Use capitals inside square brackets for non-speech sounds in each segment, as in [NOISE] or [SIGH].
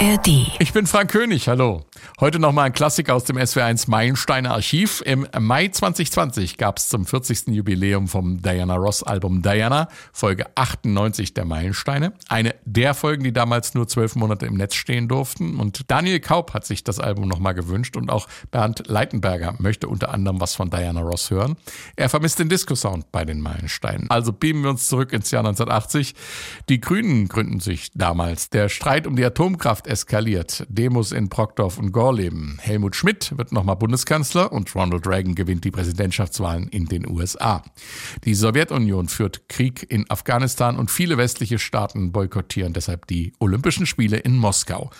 ARD. Ich bin Frank König, hallo. Heute nochmal ein Klassiker aus dem SW1 Meilensteiner Archiv. Im Mai 2020 gab es zum 40. Jubiläum vom Diana Ross Album Diana, Folge 98 der Meilensteine. Eine der Folgen, die damals nur zwölf Monate im Netz stehen durften. Und Daniel Kaup hat sich das Album nochmal gewünscht und auch Bernd Leitenberger möchte unter anderem was von Diana Ross hören. Er vermisst den Disco-Sound bei den Meilensteinen. Also beamen wir uns zurück ins Jahr 1980. Die Grünen gründen sich damals. Der Streit um die Atomkraft eskaliert. Demos in Brockdorf und Gorleben. Helmut Schmidt wird nochmal Bundeskanzler und Ronald Reagan gewinnt die Präsidentschaftswahlen in den USA. Die Sowjetunion führt Krieg in Afghanistan und viele westliche Staaten boykottieren deshalb die Olympischen Spiele in Moskau.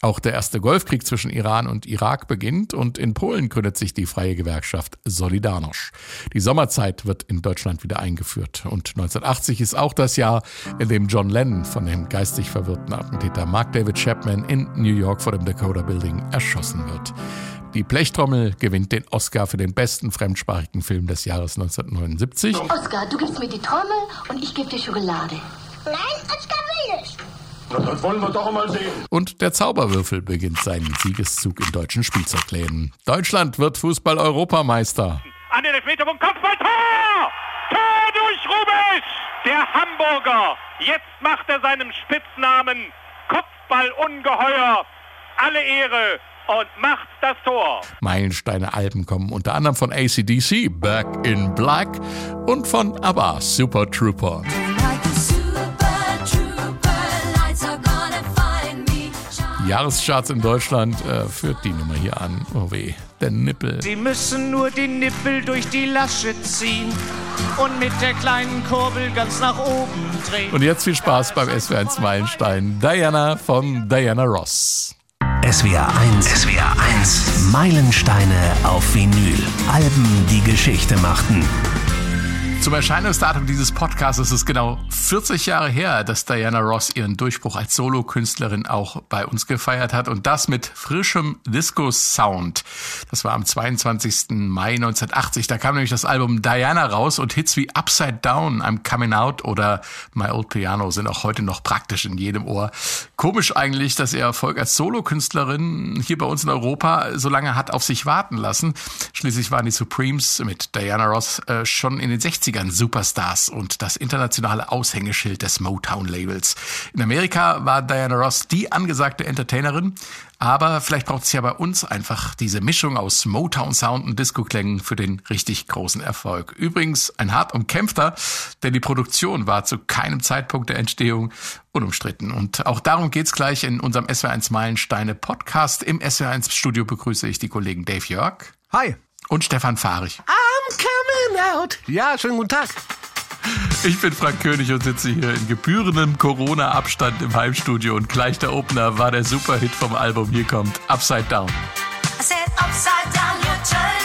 Auch der erste Golfkrieg zwischen Iran und Irak beginnt und in Polen gründet sich die freie Gewerkschaft Solidarność. Die Sommerzeit wird in Deutschland wieder eingeführt und 1980 ist auch das Jahr, in dem John Lennon von dem geistig verwirrten Attentäter Mark David Chapman in New York vor dem Dakota Building erschossen wird. Die Blechtrommel gewinnt den Oscar für den besten fremdsprachigen Film des Jahres 1979. Oskar, du gibst mir die Trommel und ich gebe dir Schokolade. Nein. Na, das wollen wir doch mal sehen. Und der Zauberwürfel beginnt seinen Siegeszug in deutschen Spielzeugläden. Deutschland wird Fußball-Europameister. An den Elfmeterpunkt, Kopfball, Tor! Tor durch Rubisch! Der Hamburger. Jetzt macht er seinem Spitznamen Kopfball-Ungeheuer alle Ehre und macht das Tor. Meilensteine-Alben kommen unter anderem von ACDC, Back in Black und von ABBA, Super Trooper. Jahrescharts in Deutschland äh, führt die Nummer hier an. Oh weh, der Nippel. Sie müssen nur die Nippel durch die Lasche ziehen und mit der kleinen Kurbel ganz nach oben drehen. Und jetzt viel Spaß beim SWR1 Meilenstein. Diana von Diana Ross. SWR 1. SWR 1. Meilensteine auf Vinyl. Alben, die Geschichte machten. Zum Erscheinungsdatum dieses Podcasts ist es genau 40 Jahre her, dass Diana Ross ihren Durchbruch als Solokünstlerin auch bei uns gefeiert hat und das mit frischem Disco-Sound. Das war am 22. Mai 1980. Da kam nämlich das Album Diana raus und Hits wie Upside Down, I'm Coming Out oder My Old Piano sind auch heute noch praktisch in jedem Ohr. Komisch eigentlich, dass ihr Erfolg als Solokünstlerin hier bei uns in Europa so lange hat auf sich warten lassen. Schließlich waren die Supremes mit Diana Ross äh, schon in den 60 80ern Superstars und das internationale Aushängeschild des Motown-Labels. In Amerika war Diana Ross die angesagte Entertainerin, aber vielleicht braucht es ja bei uns einfach diese Mischung aus Motown-Sound und Disco-Klängen für den richtig großen Erfolg. Übrigens ein hart umkämpfter, denn die Produktion war zu keinem Zeitpunkt der Entstehung unumstritten. Und auch darum geht's gleich in unserem SW1 Meilensteine Podcast. Im SW1 Studio begrüße ich die Kollegen Dave Jörg. Hi. Und Stefan Fahrig. I'm coming out. Ja, schönen guten Tag. Ich bin Frank König und sitze hier in gebührendem Corona-Abstand im Heimstudio und gleich der Opener war der Superhit vom Album. Hier kommt Upside Down. I said upside down, you turn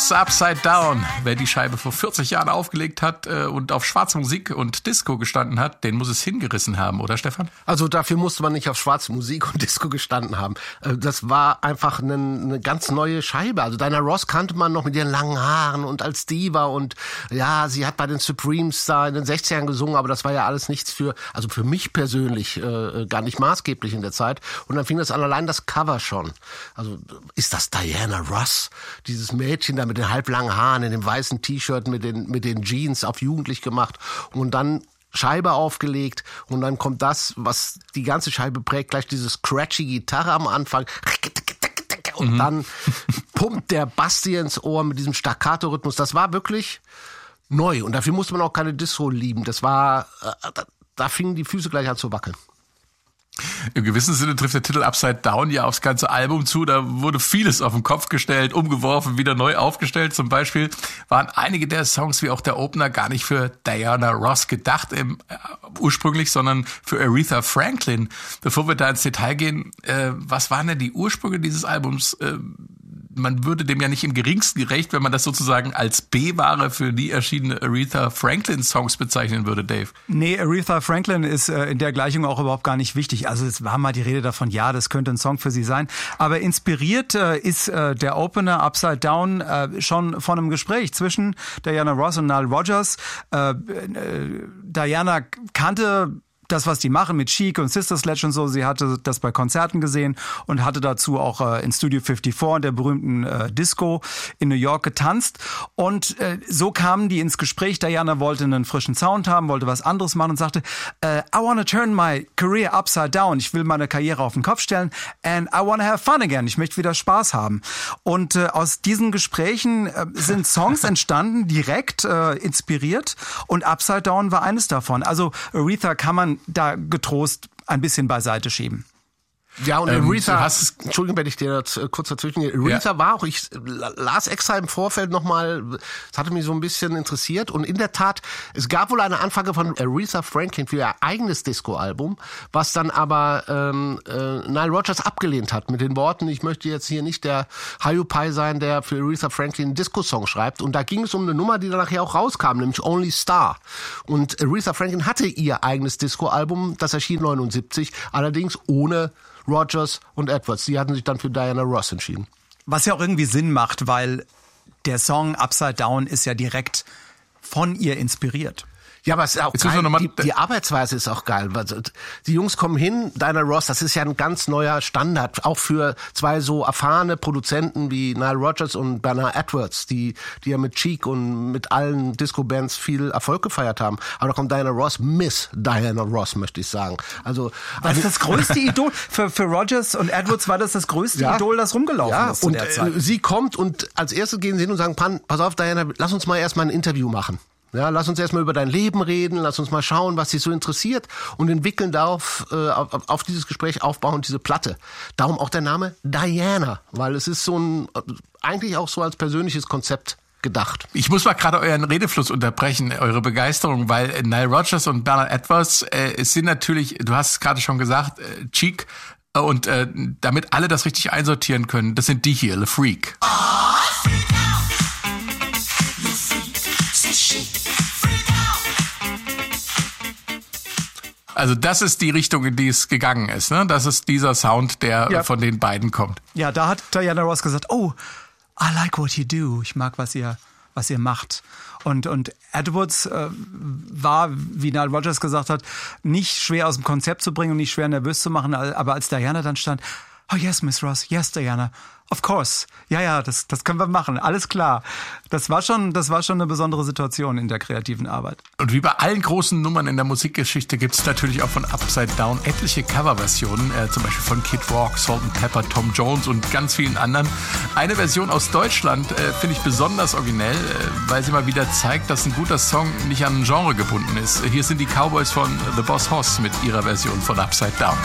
Ross, Upside Down. Wer die Scheibe vor 40 Jahren aufgelegt hat äh, und auf schwarze Musik und Disco gestanden hat, den muss es hingerissen haben, oder Stefan? Also dafür musste man nicht auf schwarze Musik und [LAUGHS] Disco gestanden haben. Äh, Das war einfach eine, eine ganz neue Scheibe. Also Diana Ross kannte man noch mit ihren langen Haaren und als Diva und ja, sie hat bei den Supremes da in den 60ern gesungen, aber das war ja alles nichts für, also für mich persönlich äh, gar nicht maßgeblich in der Zeit. Und dann fing das an, allein das Cover schon. Also ist das Diana Ross? Dieses Mädchen da mit den halblangen Haaren, in dem weißen T-Shirt, mit den, mit den Jeans auf jugendlich gemacht und dann Scheibe aufgelegt und dann kommt das, was die ganze Scheibe prägt, gleich diese scratchy Gitarre am Anfang. Und dann pumpt der Bass dir ins Ohr mit diesem Staccato-Rhythmus. Das war wirklich neu und dafür musste man auch keine Disco lieben. Das war, äh, da, da fingen die Füße gleich an zu wackeln. Im gewissen Sinne trifft der Titel Upside Down ja aufs ganze Album zu. Da wurde vieles auf den Kopf gestellt, umgeworfen, wieder neu aufgestellt. Zum Beispiel waren einige der Songs wie auch der Opener gar nicht für Diana Ross gedacht im, äh, ursprünglich, sondern für Aretha Franklin. Bevor wir da ins Detail gehen, äh, was waren denn die Ursprünge dieses Albums? Äh, man würde dem ja nicht im geringsten gerecht, wenn man das sozusagen als B-Ware für die erschienene Aretha Franklin Songs bezeichnen würde, Dave. Nee, Aretha Franklin ist äh, in der Gleichung auch überhaupt gar nicht wichtig. Also es war mal die Rede davon, ja, das könnte ein Song für sie sein. Aber inspiriert äh, ist äh, der Opener Upside Down schon von einem Gespräch zwischen Diana Ross und Nile Rogers. Diana kannte das, was die machen mit Chic und Sister Sledge und so. Sie hatte das bei Konzerten gesehen und hatte dazu auch äh, in Studio 54 in der berühmten äh, Disco in New York getanzt. Und äh, so kamen die ins Gespräch. Diana wollte einen frischen Sound haben, wollte was anderes machen und sagte, äh, I want to turn my career upside down. Ich will meine Karriere auf den Kopf stellen and I want to have fun again. Ich möchte wieder Spaß haben. Und äh, aus diesen Gesprächen äh, sind Songs [LAUGHS] entstanden, direkt inspiriert. Und Upside Down war eines davon. Also Aretha kann man da getrost ein bisschen beiseite schieben. Ja, und Ähm, Aretha, hast Entschuldigung, wenn ich dir jetzt äh, kurz dazwischen gehe. Aretha Ja. war auch, ich la- las extra im Vorfeld nochmal, das hatte mich so ein bisschen interessiert. Und in der Tat, es gab wohl eine Anfrage von Aretha Franklin für ihr eigenes Disco-Album, was dann aber ähm, äh, Nile Rodgers abgelehnt hat mit den Worten, ich möchte jetzt hier nicht der Hayupai sein, der für Aretha Franklin einen Disco-Song schreibt. Und da ging es um eine Nummer, die dann nachher auch rauskam, nämlich Only Star. Und Aretha Franklin hatte ihr eigenes Disco-Album, das erschien 79, allerdings ohne Rogers und Edwards. Die hatten sich dann für Diana Ross entschieden. Was ja auch irgendwie Sinn macht, weil der Song Upside Down ist ja direkt von ihr inspiriert. Ja, aber es ist auch Jetzt geil. Die, die Arbeitsweise ist auch geil. Also, Die Jungs kommen hin, Diana Ross, das ist ja ein ganz neuer Standard, auch für zwei so erfahrene Produzenten wie Nile Rodgers und Bernard Edwards, die, die ja mit Cheek und mit allen Disco-Bands viel Erfolg gefeiert haben. Aber da kommt Diana Ross, Miss Diana Ross, möchte ich sagen. Also Das ist das größte Idol. Für, für Rogers und Edwards war das das größte Ja. Idol, das rumgelaufen ja, ist zu und der Zeit. Äh, sie kommt und als erstes gehen sie hin und sagen, Pan, pass auf, Diana, lass uns mal erstmal ein Interview machen. Ja, lass uns erstmal über dein Leben reden, lass uns mal schauen, was dich so interessiert und entwickeln darauf, äh, auf, auf dieses Gespräch aufbauen, diese Platte. Darum auch der Name Diana, weil es ist so ein, äh, eigentlich auch so als persönliches Konzept gedacht. Ich muss mal gerade euren Redefluss unterbrechen, eure Begeisterung, weil Nile Rodgers und Bernard Edwards äh, es sind natürlich, du hast es gerade schon gesagt, äh, Cheek äh, und äh, damit alle das richtig einsortieren können, das sind die hier, Le Freak. Also das ist die Richtung, in die es gegangen ist. Ne? Das ist dieser Sound, der Ja. von den beiden kommt. Ja, da hat Diana Ross gesagt, oh, I like what you do. Ich mag, was ihr, was ihr macht. Und, und Edwards äh, war, wie Nile Rogers gesagt hat, nicht schwer aus dem Konzept zu bringen und nicht schwer nervös zu machen. Aber als Diana dann stand, oh yes, Miss Ross, yes, Diana, of course. Ja, ja, das, das können wir machen. Alles klar. Das war schon, das war schon eine besondere Situation in der kreativen Arbeit. Und wie bei allen großen Nummern in der Musikgeschichte gibt es natürlich auch von Upside Down etliche Coverversionen, äh, zum Beispiel von Kid Rock, Salt and Pepper, Tom Jones und ganz vielen anderen. Eine Version aus Deutschland äh, finde ich besonders originell, äh, weil sie mal wieder zeigt, dass ein guter Song nicht an ein Genre gebunden ist. Hier sind die Cowboys von The Boss Hoss mit ihrer Version von Upside Down.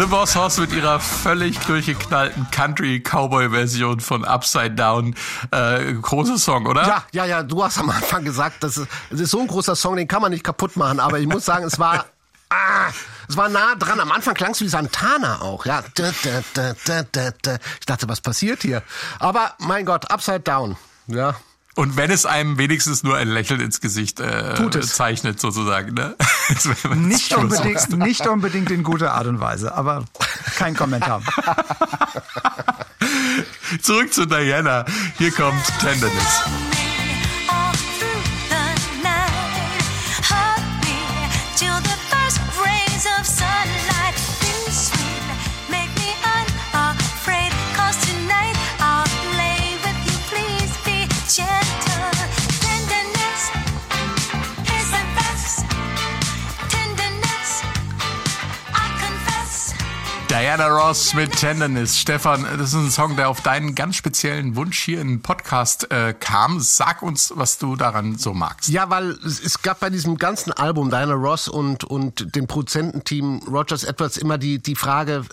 The Boss Hoss mit ihrer völlig durchgeknallten Country-Cowboy-Version von Upside Down. Äh, großer Song, oder? Ja, ja, ja, du hast am Anfang gesagt, das ist, es ist so ein großer Song, den kann man nicht kaputt machen, aber ich muss sagen, es war, [LAUGHS] ah, es war nah dran. Am Anfang klang es wie Santana auch, ja. Ich dachte, was passiert hier? Aber mein Gott, Upside Down, ja. Und wenn es einem wenigstens nur ein Lächeln ins Gesicht äh, zeichnet, sozusagen. Ne? [LAUGHS] Nicht unbedingt, nicht unbedingt in guter Art und Weise, aber kein Kommentar. Zurück zu Diana. Hier kommt Tenderness. Diana Ross mit Tenderness. Stefan, das ist ein Song, der auf deinen ganz speziellen Wunsch hier in den Podcast äh, kam. Sag uns, was du daran so magst. Ja, weil es, gab bei diesem ganzen Album Diana Ross und, und dem Produzententeam Rogers Edwards immer die, die Frage,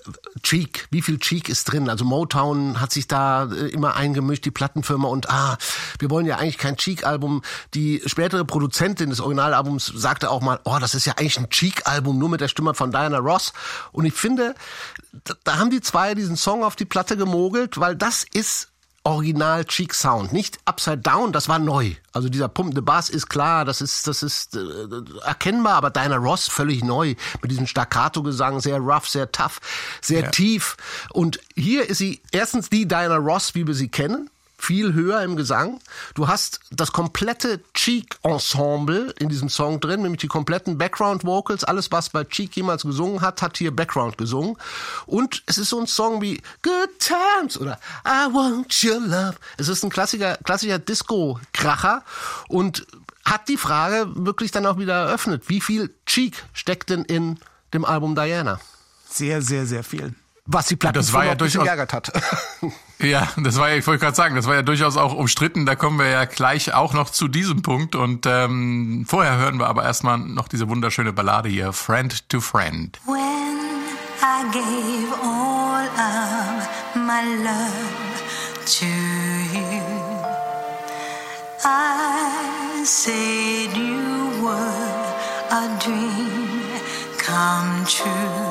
Cheek, wie viel Cheek ist drin? Also Motown hat sich da äh, immer eingemischt, die Plattenfirma und ah, wir wollen ja eigentlich kein Cheek-Album. Die spätere Produzentin des Originalalbums sagte auch mal, oh, das ist ja eigentlich ein Cheek-Album, nur mit der Stimme von Diana Ross. Und ich finde, da, da haben die zwei diesen Song auf die Platte gemogelt, weil das ist Original Cheek Sound, nicht Upside Down, das war neu. Also dieser pumpende Bass ist klar, das ist das ist äh, erkennbar, aber Diana Ross völlig neu mit diesem Staccato Gesang, sehr rough, sehr tough, sehr Ja. tief und hier ist sie erstens die Diana Ross, wie wir sie kennen. Viel höher im Gesang. Du hast das komplette Cheek-Ensemble in diesem Song drin, nämlich die kompletten Background-Vocals. Alles, was bei Cheek jemals gesungen hat, hat hier Background gesungen. Und es ist so ein Song wie Good Times oder I Want Your Love. Es ist ein klassischer, klassischer Disco-Kracher und hat die Frage wirklich dann auch wieder eröffnet. Wie viel Cheek steckt denn in dem Album Diana? Sehr, sehr, sehr viel. Was die Platte Das war ja durchaus- geärgert hat. [LAUGHS] Ja, das war ja, ich wollte gerade sagen, das war ja durchaus auch umstritten. Da kommen wir ja gleich auch noch zu diesem Punkt. Und ähm, vorher hören wir aber erstmal noch diese wunderschöne Ballade hier, Friend to Friend. When I gave all of my love to you, I said you were a dream come true.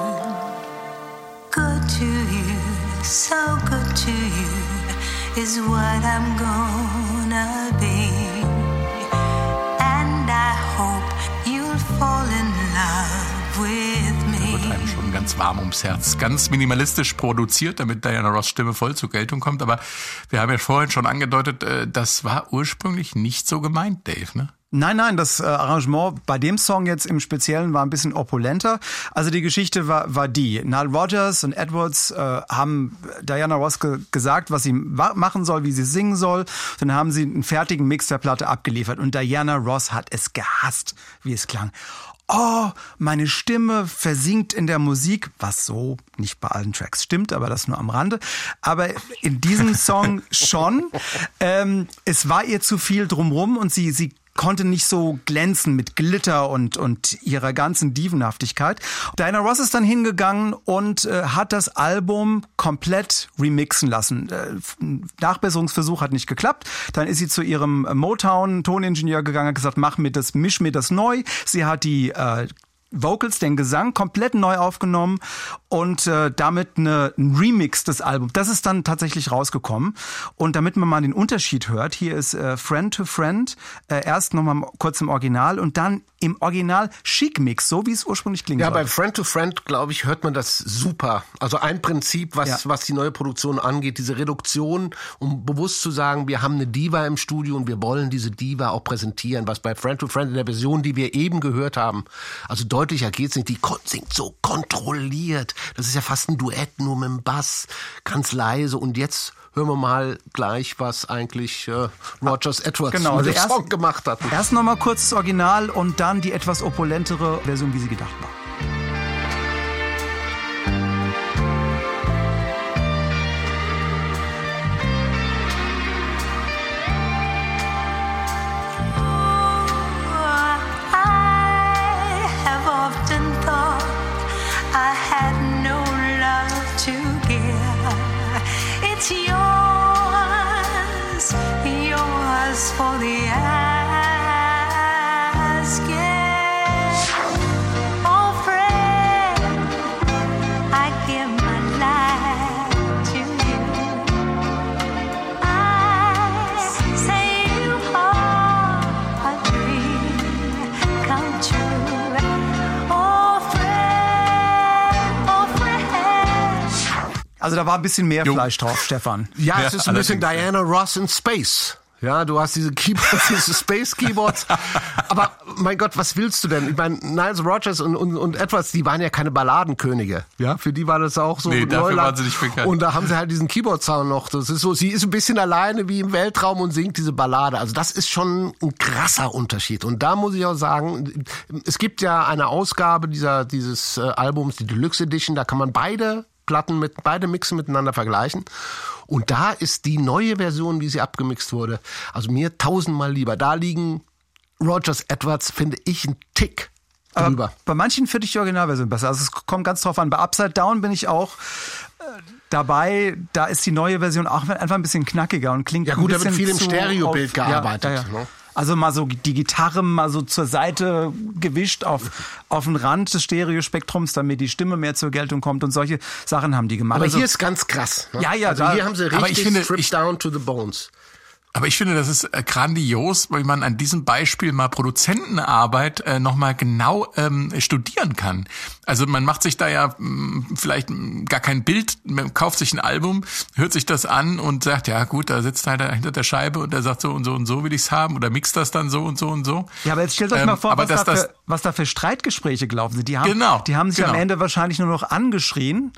So good to you is what I'm gonna be. And I hope you'll fall in love with me. Wird einem schon ganz warm ums Herz. Ganz minimalistisch produziert, damit Diana Ross Stimme voll zur Geltung kommt. Aber wir haben ja vorhin schon angedeutet, äh, das war ursprünglich nicht so gemeint, Dave, ne? Nein, nein, das äh, Arrangement bei dem Song jetzt im Speziellen war ein bisschen opulenter. Also die Geschichte war, war die. Nile Rodgers und Edwards äh, haben Diana Ross ge gesagt, was sie machen soll, wie sie singen soll. Dann haben sie einen fertigen Mix der Platte abgeliefert. Und Diana Ross hat es gehasst, wie es klang. Oh, meine Stimme versinkt in der Musik, was so nicht bei allen Tracks stimmt, aber das nur am Rande. Aber in diesem Song [LAUGHS] schon. Ähm, es war ihr zu viel drumrum und sie, sie konnte nicht so glänzen mit Glitter und, und ihrer ganzen Dievenhaftigkeit. Diana Ross ist dann hingegangen und äh, hat das Album komplett remixen lassen. Äh, Nachbesserungsversuch hat nicht geklappt. Dann ist sie zu ihrem Motown-Toningenieur gegangen, hat gesagt, mach mir das, misch mir das neu. Sie hat die äh, Vocals, den Gesang komplett neu aufgenommen und äh, damit eine, ein Remix des Albums. Das ist dann tatsächlich rausgekommen. Und damit man mal den Unterschied hört, hier ist äh, Friend to Friend, äh, erst nochmal kurz im Original und dann im Original Chic Mix, so wie es ursprünglich klingt. Ja, bei Friend to Friend, glaube ich, hört man das super. Also ein Prinzip, was, Ja. was die neue Produktion angeht, diese Reduktion, um bewusst zu sagen, wir haben eine Diva im Studio und wir wollen diese Diva auch präsentieren, was bei Friend to Friend in der Version, die wir eben gehört haben, also deutlicher geht's nicht, die singt so kontrolliert. Das ist ja fast ein Duett, nur mit dem Bass, ganz leise und jetzt hören wir mal gleich, was eigentlich äh, Rogers Edwards Genau, mit also dem erst- Song gemacht hat. Erst nochmal kurz das Original und dann die etwas opulentere Version, wie sie gedacht war. Also da war ein bisschen mehr Fleisch drauf, Stefan. Ja, Ja, es ist ein bisschen Diana Ross in Space. Ja, du hast diese Keyboards, [LAUGHS] diese Space Keyboards. Aber mein Gott, was willst du denn? Ich meine, Niles Rogers und, und, und Edwards, die waren ja keine Balladenkönige. Ja, für die war das auch so Nee, dafür Neuland. waren sie nicht bekannt. Und da haben sie halt diesen Keyboard-Sound noch. Das ist so, sie ist ein bisschen alleine wie im Weltraum und singt diese Ballade. Also das ist schon ein krasser Unterschied. Und da muss ich auch sagen, es gibt ja eine Ausgabe dieser, dieses äh, Albums, die Deluxe Edition, da kann man beide Platten mit beide Mixen miteinander vergleichen. Und da ist die neue Version, wie sie abgemixt wurde, also mir tausendmal lieber. Da liegen Rogers Edwards, finde ich, ein Tick drüber. Aber bei manchen finde ich die Originalversion besser. Also es kommt ganz drauf an. Bei Upside Down bin ich auch äh, dabei. Da ist die neue Version auch einfach ein bisschen knackiger und klingt Ja gut, ein da wird bisschen viel im Stereobild auf- ja, gearbeitet, Ja, ja. ne? Also mal so die Gitarre mal so zur Seite gewischt auf, auf den Rand des Stereospektrums, damit die Stimme mehr zur Geltung kommt und solche Sachen haben die gemacht. Aber also, hier ist ganz krass. Ne? Ja, ja, also da- hier haben sie aber richtig ich finde, stripped ich- down to the bones. Aber ich finde, das ist äh, grandios, weil man an diesem Beispiel mal Produzentenarbeit äh, nochmal genau ähm, studieren kann. Also man macht sich da ja mh, vielleicht mh, gar kein Bild, man kauft sich ein Album, hört sich das an und sagt, ja gut, da sitzt einer hinter der Scheibe und der sagt so und so und so will ich's haben oder mixt das dann so und so und so. Ja, aber jetzt stellt euch Ähm, mal vor, aber was, dass da das- für, was da für Streitgespräche gelaufen sind. Die haben, Genau, die haben sich am genau. Ende wahrscheinlich nur noch angeschrien.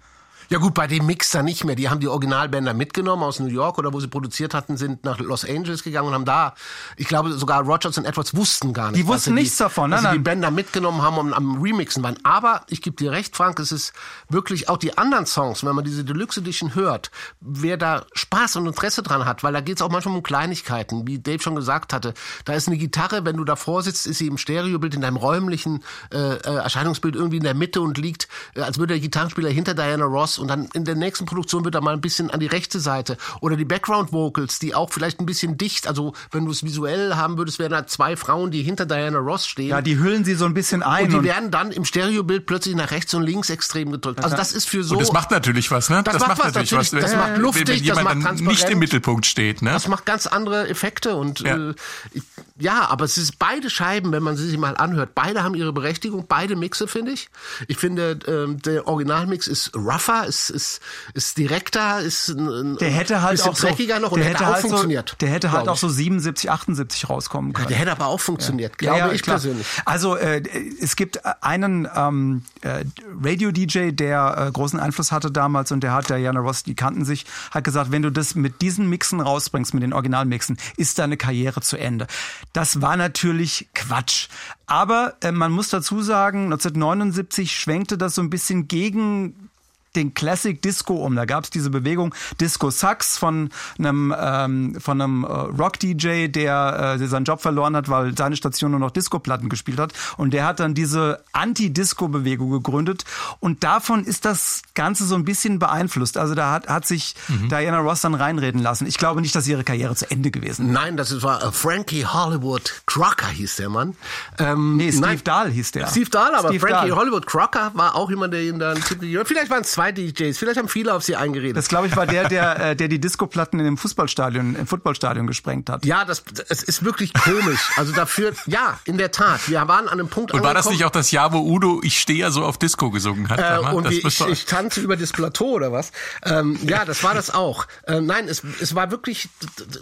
Ja gut, bei dem Mixer nicht mehr. Die haben die Originalbänder mitgenommen aus New York oder wo sie produziert hatten, sind nach Los Angeles gegangen und haben da, ich glaube sogar Rogers und Edwards wussten gar nicht. Die wussten nichts davon, Dass nein, sie die. Bänder mitgenommen haben und am Remixen waren. Aber ich gebe dir recht, Frank, es ist wirklich auch die anderen Songs, wenn man diese Deluxe Edition hört, wer da Spaß und Interesse dran hat, weil da geht es auch manchmal um Kleinigkeiten, wie Dave schon gesagt hatte. Da ist eine Gitarre, wenn du davor sitzt, ist sie im Stereobild in deinem räumlichen äh, äh, Erscheinungsbild irgendwie in der Mitte und liegt, äh, als würde der Gitarrenspieler hinter Diana Ross und dann in der nächsten Produktion wird er mal ein bisschen an die rechte Seite. Oder die Background Vocals, die auch vielleicht ein bisschen dicht, also wenn du es visuell haben würdest, wären da zwei Frauen, die hinter Diana Ross stehen. Ja, die hüllen sie so ein bisschen ein. und die werden dann im Stereobild plötzlich nach rechts und links extrem gedrückt. Also das ist für so. Und das macht natürlich was, ne? Das macht was, natürlich was. Das macht wenn- luftig, wenn das jemand macht dann transparent. nicht im Mittelpunkt steht, ne? Das macht ganz andere Effekte und Ja. äh, ich- ja, aber es ist beide Scheiben, wenn man sie sich mal anhört. Beide haben ihre Berechtigung, beide Mixe finde ich. Ich finde ähm, der Originalmix ist rougher, ist ist ist direkter, ist ein, ein Der hätte halt bisschen auch so, dreckiger noch und der hätte, hätte auch halt funktioniert. So, der hätte halt auch so 77, 78 rauskommen können. Der hätte aber auch funktioniert, Ja, glaube ja, ich klar. persönlich. Also äh, es gibt einen ähm, äh, Radio-DJ, der äh, großen Einfluss hatte damals und der hat, Diana Ross, die kannten sich, hat gesagt, wenn du das mit diesen Mixen rausbringst, mit den Originalmixen, ist deine Karriere zu Ende. Das war natürlich Quatsch. Aber äh, man muss dazu sagen, 1979 schwenkte das so ein bisschen gegen den Classic Disco um. Da gab es diese Bewegung Disco Sax von einem ähm, von einem äh, Rock DJ, der, äh, der seinen Job verloren hat, weil seine Station nur noch Disco-Platten gespielt hat. Und der hat dann diese Anti-Disco-Bewegung gegründet. Und davon ist das Ganze so ein bisschen beeinflusst. Also da hat, hat sich Diana Ross dann reinreden lassen. Ich glaube nicht, dass ihre Karriere zu Ende gewesen ist. Nein, das war äh, Frankie Hollywood Crocker hieß der Mann. Ähm, Nee, Steve nein, Dahl hieß der. Steve Dahl, aber Steve Frankie Dahl. Hollywood Crocker war auch jemand, der ihn dann. Vielleicht waren es zwei DJs, vielleicht haben viele auf sie eingeredet. Das glaube ich war der, der, äh, der die Disco-Platten in dem Fußballstadion, im Footballstadion gesprengt hat. ja, das, es ist wirklich komisch. Also dafür, ja, in der Tat. Wir waren an einem Punkt Und war das nicht auch das Jahr, wo Udo Ich stehe ja so auf Disco gesungen hat? Äh, und das wie ich, ich tanze über das Plateau oder was? Ähm, ja, das war das auch. Äh, nein, es, es war wirklich,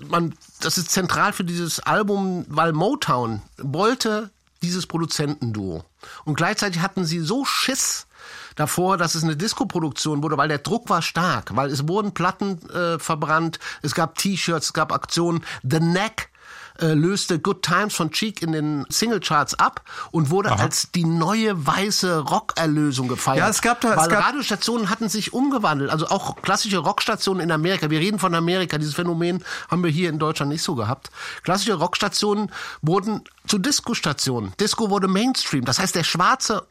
man, das ist zentral für dieses Album, weil Motown wollte dieses Produzentenduo. Und gleichzeitig hatten sie so Schiss davor, dass es eine Disco-Produktion wurde, weil der Druck war stark, weil es wurden Platten äh, verbrannt, es gab T-Shirts, es gab Aktionen. The Neck äh, löste Good Times von Cheek in den Singlecharts ab und wurde als die neue weiße Rockerlösung gefeiert. Ja, es gab da- es Weil gab- Radiostationen hatten sich umgewandelt, also auch klassische Rockstationen in Amerika. Wir reden von Amerika, dieses Phänomen haben wir hier in Deutschland nicht so gehabt. Klassische Rockstationen wurden zu Disco-Stationen. Disco wurde Mainstream, das heißt der schwarze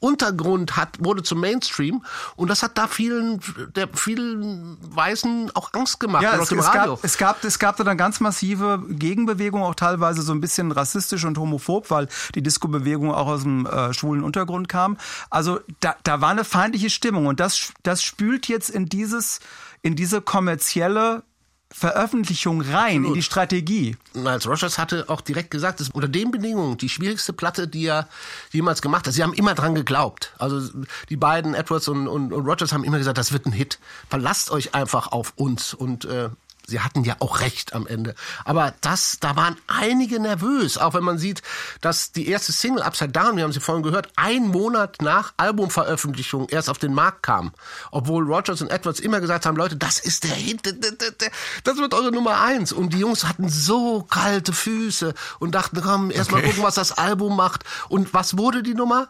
Untergrund hat, wurde zum Mainstream und das hat da vielen, der vielen Weißen auch Angst gemacht Ja, es, es, gab, es, gab, es gab da dann ganz massive Gegenbewegung, auch teilweise so ein bisschen rassistisch und homophob, weil die Disco-Bewegung auch aus dem äh, schwulen Untergrund kam. Also da, da war eine feindliche Stimmung und das, das spült jetzt in dieses, in diese kommerzielle Veröffentlichung rein, in die Strategie. Miles Rogers hatte auch direkt gesagt, das ist unter den Bedingungen die schwierigste Platte, die er jemals gemacht hat. Sie haben immer dran geglaubt. Also die beiden, Edwards und, und, und Rogers, haben immer gesagt, das wird ein Hit. Verlasst euch einfach auf uns. Und äh, sie hatten ja auch recht am Ende. Aber das, da waren einige nervös, auch wenn man sieht, dass die erste Single Upside Down, wir haben sie vorhin gehört, ein Monat nach Albumveröffentlichung erst auf den Markt kam. Obwohl Rogers und Edwards immer gesagt haben, Leute, das ist der Hit, das wird eure Nummer eins. Und die Jungs hatten so kalte Füße und dachten, komm, erst mal Okay. gucken, was das Album macht. Und was wurde die Nummer?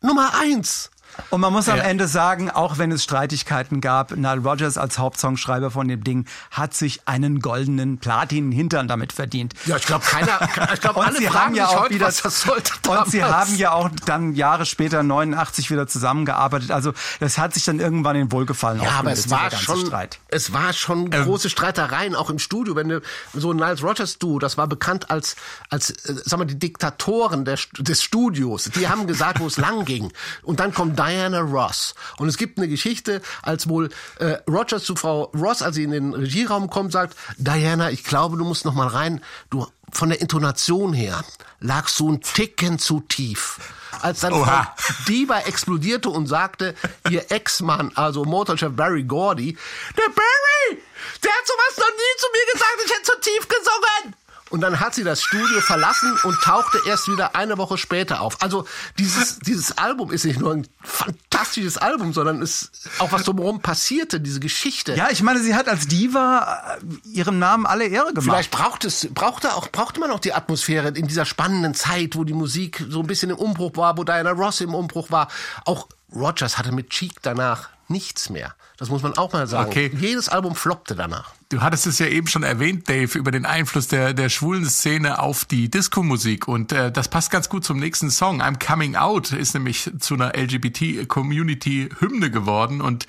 Nummer eins. Und man muss am Ja. Ende sagen, auch wenn es Streitigkeiten gab, Nile Rodgers als Hauptsongschreiber von dem Ding hat sich einen goldenen Platin-Hintern damit verdient. Ja, ich glaube, keiner, [LAUGHS] ich glaube, alle sie haben ja auch wieder, was das sollte. [LAUGHS] und sie damals. haben ja auch dann Jahre später 89 wieder zusammengearbeitet. Also das hat sich dann irgendwann in Wohlgefallen Ja, aber es war schon, Streit. es war schon große Streitereien auch im Studio. Wenn du so ein Niles Rogers Duo, das war bekannt als, als, äh, sag mal, die Diktatoren der, des Studios. Die haben gesagt, wo es [LAUGHS] lang ging. Und dann kommt Diana Ross. Und es gibt eine Geschichte, als wohl äh, Rogers zu Frau Ross, als sie in den Regieraum kommt, sagt, Diana, ich glaube, du musst noch mal rein. Du, von der Intonation her lagst du ein Ticken zu tief. Als dann Oha. Frau Diva explodierte und sagte, ihr Ex-Mann, also Motorchef Barry Gordy, der Barry, der hat sowas noch nie zu mir gesagt, ich hätte zu tief gesungen. Und dann hat sie das Studio verlassen und tauchte erst wieder eine Woche später auf. Also dieses, dieses Album ist nicht nur ein fantastisches Album, sondern ist auch was drumherum passierte, diese Geschichte. Ja, ich meine, sie hat als Diva äh, ihrem Namen alle Ehre gemacht. Vielleicht braucht es, brauchte auch, brauchte man auch die Atmosphäre in dieser spannenden Zeit, wo die Musik so ein bisschen im Umbruch war, wo Diana Ross im Umbruch war. Auch Rogers hatte mit Cheek danach nichts mehr. Das muss man auch mal sagen. Okay. Jedes Album floppte danach. Du hattest es ja eben schon erwähnt, Dave, über den Einfluss der, der schwulen Szene auf die Disco-Musik. Und äh, das passt ganz gut zum nächsten Song. I'm Coming Out ist nämlich zu einer LGBT-Community-Hymne geworden. Und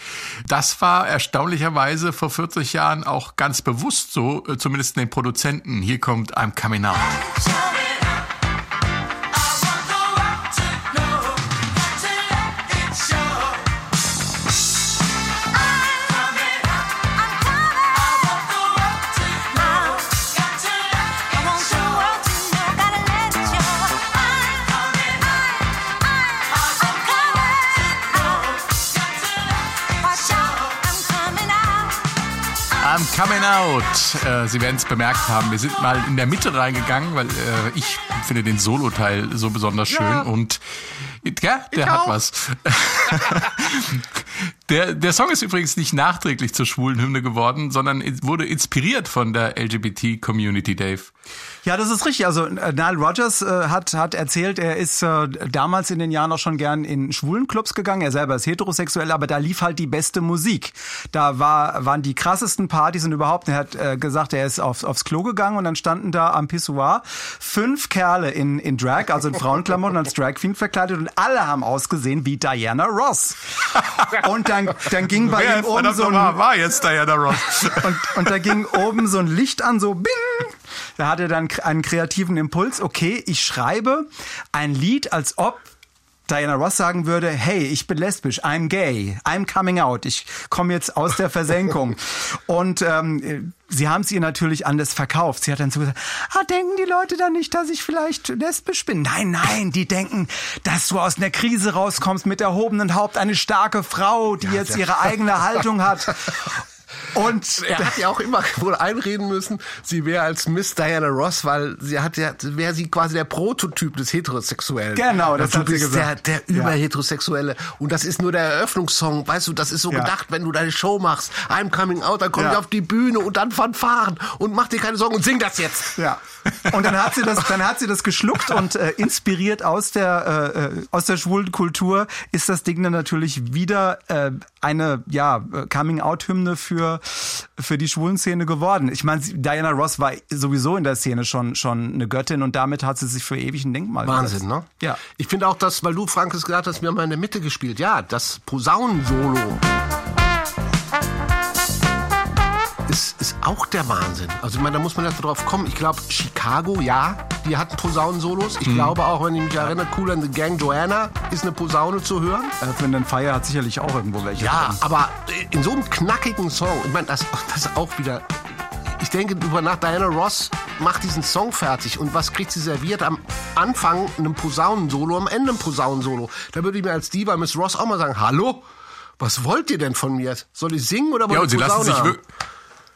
das war erstaunlicherweise vor 40 Jahren auch ganz bewusst so, äh, zumindest den Produzenten. Hier kommt I'm Coming Out. Out. Äh, Sie werden es bemerkt haben. Wir sind mal in der Mitte reingegangen, weil äh, ich finde den Solo-Teil so besonders schön und ja, der hat auch. was. [LAUGHS] der, der Song ist übrigens nicht nachträglich zur schwulen Hymne geworden, sondern wurde inspiriert von der LGBT-Community, Dave. Ja, das ist richtig. Also äh, Nile Rodgers äh, hat, hat erzählt, er ist äh, damals in den Jahren auch schon gern in schwulen Clubs gegangen. Er selber ist heterosexuell, aber da lief halt die beste Musik. Da war, waren die krassesten Partys und überhaupt. Er hat äh, gesagt, er ist aufs, aufs Klo gegangen und dann standen da am Pissoir fünf Kerle in, in Drag, also in Frauenklamotten als Drag Queen verkleidet und alle haben ausgesehen wie Diana Ross. [LAUGHS] Und dann, dann ging bei ihm oben so ein, war jetzt Diana Ross. [LAUGHS] und, und da ging oben so ein Licht an, so bing. Da hat er dann einen kreativen Impuls. Okay, ich schreibe ein Lied, als ob Diana Ross sagen würde, hey, ich bin lesbisch, I'm gay, I'm coming out, ich komme jetzt aus der Versenkung. [LAUGHS] Und ähm, sie haben es ihr natürlich anders verkauft. Sie hat dann so gesagt, ah, denken die Leute dann nicht, dass ich vielleicht lesbisch bin? Nein, nein, die denken, dass du aus einer Krise rauskommst mit erhobenem Haupt, eine starke Frau, die jetzt ihre [LAUGHS] eigene Haltung hat. Und Er hat ja auch immer wohl einreden müssen, sie wäre als Miss Diana Ross, weil sie hat ja, wäre sie quasi der Prototyp des Heterosexuellen. Genau, das du hat sie gesagt. Der, der Ja. Überheterosexuelle. Und das ist nur der Eröffnungssong. Weißt du, das ist so Ja. gedacht, wenn du deine Show machst. I'm coming out, dann komm Ja. ich auf die Bühne und dann Fanfaren und mach dir keine Sorgen und sing das jetzt. Ja. Und dann hat sie das, dann hat sie das geschluckt und äh, inspiriert aus der äh, äh, aus der schwulen Kultur ist das Ding dann natürlich wieder äh, eine ja Coming-out-Hymne für für die schwulen Szene geworden. Ich meine, Diana Ross war sowieso in der Szene schon schon eine Göttin und damit hat sie sich für ewig ein Denkmal Wahnsinn, gesetzt. ne? Ja. Ich finde auch, dass, weil du, Frank, es gesagt hast, wir haben mal in der Mitte gespielt. Ja, das Posaunensolo ist, auch der Wahnsinn. Also, ich meine, da muss man ja drauf kommen. Ich glaube, Chicago, ja, die hatten Posaunensolos. Ich glaube auch, wenn ich mich erinnere, Cool and the Gang Joanna ist eine Posaune zu hören. Earth, Wind and Fire hat sicherlich auch irgendwo welche. Ja, drin. aber in so einem knackigen Song, ich meine, das, [LAUGHS] das ist auch wieder. Ich denke drüber nach, Diana Ross macht diesen Song fertig und was kriegt sie serviert? Am Anfang einem Posaunensolo, am Ende ein Posaunensolo. Da würde ich mir als Diva Miss Ross auch mal sagen, hallo, was wollt ihr denn von mir? Soll ich singen oder wollt Ja, ihr und sie lassen Posaune sich haben?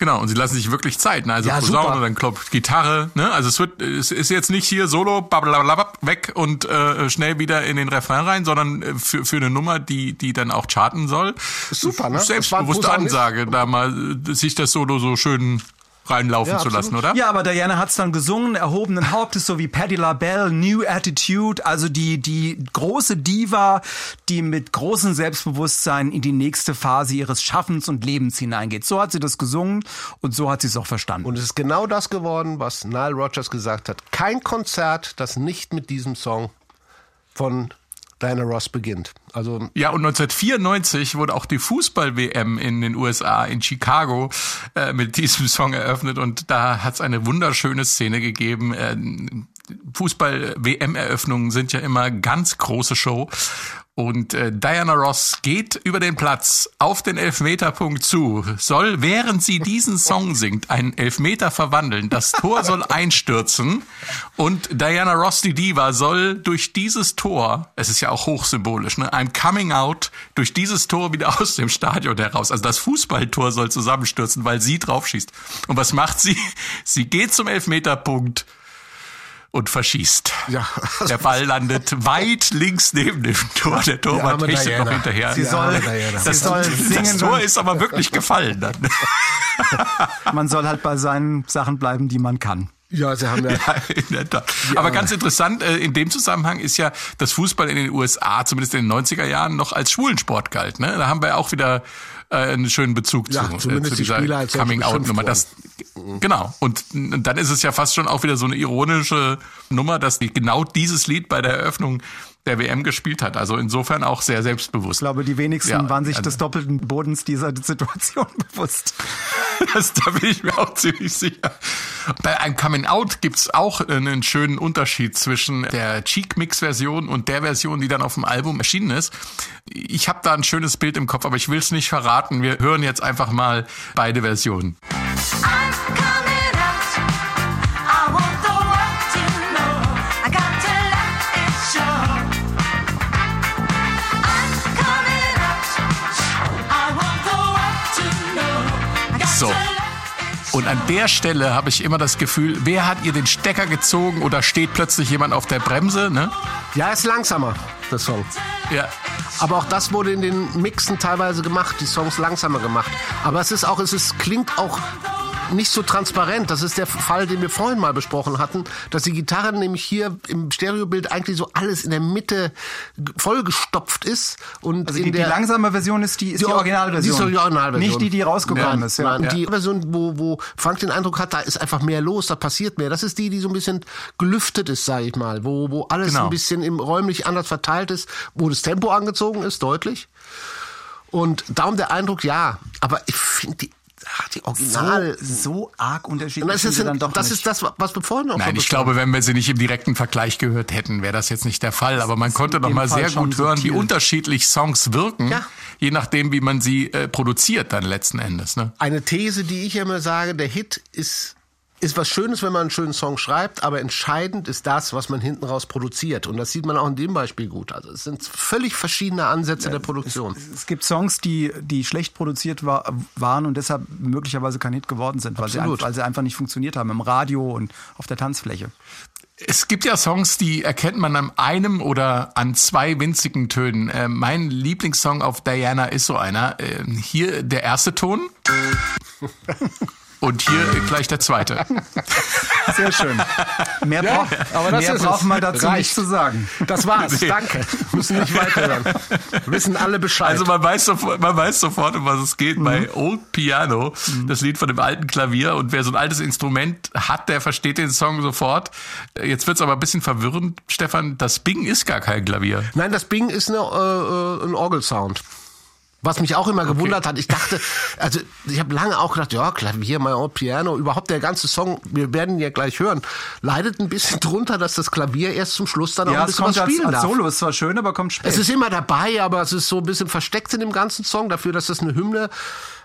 Genau, und sie lassen sich wirklich Zeit. Ne? Also Ja, Posaune, dann klopft Gitarre. Ne? Also es wird, es ist jetzt nicht hier Solo, blablabla, weg und äh, schnell wieder in den Refrain rein, sondern äh, für, für eine Nummer, die, die dann auch charten soll. Super, ne? Selbstbewusste Ansage, da mal äh, sich das Solo so schön reinlaufen Ja, zu lassen, oder? Ja, aber Diana hat's dann gesungen, erhobenen Hauptes, so wie Patti LaBelle, New Attitude, also die, die große Diva, die mit großem Selbstbewusstsein in die nächste Phase ihres Schaffens und Lebens hineingeht. So hat sie das gesungen und so hat sie es auch verstanden. Und es ist genau das geworden, was Nile Rodgers gesagt hat. Kein Konzert, das nicht mit diesem Song von Diana Ross beginnt. Also Ja, und 1994 wurde auch die Fußball-WM in den USA, in Chicago, äh, mit diesem Song eröffnet und da hat es eine wunderschöne Szene gegeben. Äh, Fußball-WM-Eröffnungen sind ja immer ganz große Show. Und äh, Diana Ross geht über den Platz auf den Elfmeterpunkt zu, soll, während sie diesen Song singt, einen Elfmeter verwandeln. Das Tor soll einstürzen und Diana Ross, die Diva, soll durch dieses Tor, es ist ja auch hochsymbolisch, ne, ein Coming Out durch dieses Tor wieder aus dem Stadion heraus. Also das Fußballtor soll zusammenstürzen, weil sie draufschießt. Und was macht sie? Sie geht zum Elfmeterpunkt und verschießt. Ja. Der Ball landet weit links neben dem Tor. Der Torwart hechtet noch hinterher. Sie soll, das, soll das Tor ist aber wirklich gefallen dann. [LAUGHS] man soll halt bei seinen Sachen bleiben, die man kann. ja, sie haben ja, [LAUGHS] Ja, in der Tat. Aber ganz interessant, äh, in dem Zusammenhang ist ja, dass Fußball in den USA, zumindest in den 90er Jahren, noch als Schwulensport galt. Ne? Da haben wir auch wieder äh, einen schönen Bezug Ja, zu, zumindest äh, zu die Spieler als solche Coming-out-Nummer. Das, genau. Und dann ist es ja fast schon auch wieder so eine ironische Nummer, dass die genau dieses Lied bei der Eröffnung der WM gespielt hat. Also insofern auch sehr selbstbewusst. Ich glaube, die wenigsten Ja, waren sich also- des doppelten Bodens dieser Situation [LAUGHS] bewusst. [LAUGHS] Das, da bin ich mir auch ziemlich sicher. Bei einem Coming Out gibt's auch einen schönen Unterschied zwischen der Cheek Mix Version und der Version, die dann auf dem Album erschienen ist. Ich habe da ein schönes Bild im Kopf, aber ich will es nicht verraten. Wir hören jetzt einfach mal beide Versionen. Und an der Stelle habe ich immer das Gefühl, wer hat ihr den Stecker gezogen oder steht plötzlich jemand auf der Bremse? Ne? ja, ist langsamer, der Song. Ja. Aber auch das wurde in den Mixen teilweise gemacht, die Songs langsamer gemacht. Aber es ist auch, es ist, klingt auch nicht so transparent. Das ist der Fall, den wir vorhin mal besprochen hatten, dass die Gitarre nämlich hier im Stereobild eigentlich so alles in der Mitte vollgestopft ist und Also die, die der langsame Version ist die, ist die, Or- Originalversion. Die ist die Originalversion. Nicht die, die rausgekommen Nein, ist. Ja. Nein, die Version, wo, wo Frank den Eindruck hat, da ist einfach mehr los, da passiert mehr. Das ist die, die so ein bisschen gelüftet ist, sage ich mal, wo, wo alles Genau. ein bisschen im räumlich anders verteilt ist, wo das Tempo angezogen ist, deutlich. Und darum der Eindruck, ja, aber ich finde die, ah, die Original... so, so arg unterschiedlich das sind ist, sie dann doch das nicht. ist das, was wir vorhin auch Nein, ich glaube, wenn wir sie nicht im direkten Vergleich gehört hätten, wäre das jetzt nicht der Fall. Aber man konnte dem mal Fall sehr gut hören, wie subtil. unterschiedlich Songs wirken, Ja. je nachdem, wie man sie äh, produziert dann letzten Endes. Ne? eine These, die ich immer sage, der Hit ist, ist was Schönes, wenn man einen schönen Song schreibt, aber entscheidend ist das, was man hinten raus produziert. Und das sieht man auch in dem Beispiel gut. Also es sind völlig verschiedene Ansätze der Produktion. es gibt Songs, die, die schlecht produziert war, waren und deshalb möglicherweise kein Hit geworden sind, weil sie, Absolut. weil sie einfach nicht funktioniert haben im Radio und auf der Tanzfläche. Es gibt ja Songs, die erkennt man an einem oder an zwei winzigen Tönen. Äh, mein Lieblingssong auf Diana ist so einer. Äh, hier der erste Ton. [LAUGHS] Und hier gleich der zweite. Sehr schön. Mehr, Ja, brauch, aber das mehr ist braucht man dazu Reicht. nicht zu sagen. Das war's. Nee. Danke. Müssen nicht weiterhören. Wissen alle Bescheid. Also man weiß sofort, man weiß sofort, um was es geht. Mhm. Bei Old Piano, das Lied von dem alten Klavier. Und wer so ein altes Instrument hat, der versteht den Song sofort. Jetzt wird's aber ein bisschen verwirrend, Stefan. Das Bing ist gar kein Klavier. Nein, das Bing ist eine, äh, äh, ein Orgelsound. Was mich auch immer gewundert hat, ich dachte, also ich habe lange auch gedacht, ja, Klavier, My Old Piano, überhaupt der ganze Song, wir werden ihn ja gleich hören, leidet ein bisschen [LAUGHS] drunter, dass das Klavier erst zum Schluss dann auch Ja, ein es bisschen was kommt als, spielen als darf. Solo, ist zwar schön, aber kommt spät. Es ist immer dabei, aber es ist so ein bisschen versteckt in dem ganzen Song, dafür, dass das eine Hymne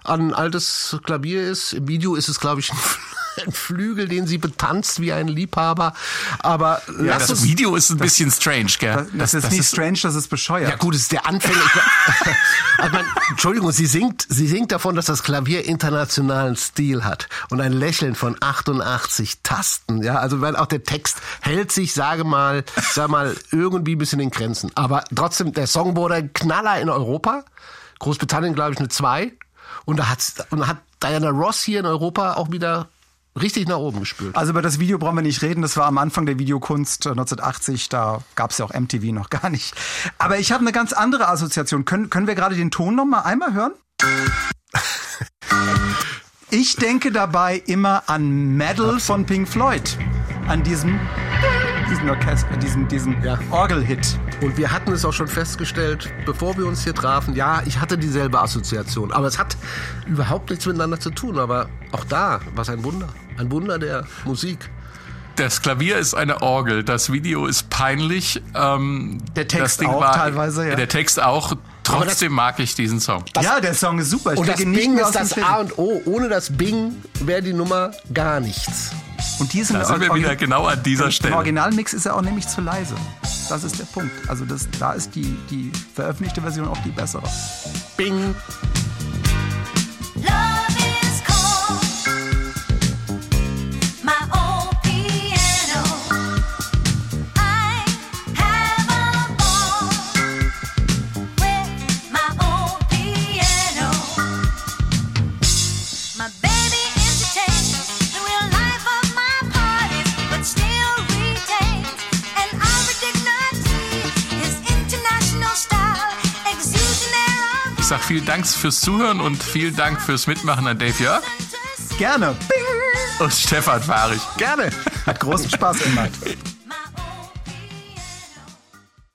an ein altes Klavier ist. Im Video ist es, glaube ich, ein, ein Flügel, den sie betanzt wie ein Liebhaber. Aber lass das uns Video ist ein bisschen strange, gell? das, das ist nicht strange, das ist bescheuert. Ja gut, es ist der Anfänger. [LAUGHS] Also Entschuldigung, sie singt, sie singt davon, dass das Klavier internationalen Stil hat und ein Lächeln von 88 Tasten. Ja, also weil auch der Text hält sich, sage mal, sag mal irgendwie ein bisschen in Grenzen. Aber trotzdem, der Song wurde ein Knaller in Europa. Großbritannien, glaube ich, eine 2. Und da hat, und da hat Diana Ross hier in Europa auch wieder richtig nach oben gespült. Also über das Video brauchen wir nicht reden. Das war am Anfang der Videokunst äh, 1980. Da gab es ja auch MTV noch gar nicht. Aber ich habe eine ganz andere Assoziation. Können, können wir gerade den Ton noch mal einmal hören? [LAUGHS] Ich denke dabei immer an Metal von Pink Floyd. An diesem, diesen Orchester, diesen, diesen Ja. Orgelhit. Und wir hatten es auch schon festgestellt, bevor wir uns hier trafen. Ja, ich hatte dieselbe Assoziation. Aber es hat überhaupt nichts miteinander zu tun. Aber auch da war es ein Wunder. Ein Wunder der Musik. Das Klavier ist eine Orgel, das Video ist peinlich. Ähm, Der Text das Ding auch teilweise, ja. Der Text auch. Trotzdem mag ich diesen Song. ja, der Song ist super. Ich Und das Bing ist das A und O. Ohne das Bing wäre die Nummer gar nichts. Und die sind Da sind wir wieder genau an dieser Im Stelle. Originalmix ist er auch nämlich zu leise. Das ist der Punkt. Also das, da ist die, die veröffentlichte Version auch die bessere. Bing. Vielen Dank fürs Zuhören und vielen Dank fürs Mitmachen an Dave Jörg Gerne. und Stefan Fahrich. Gerne. Hat großen Spaß gemacht.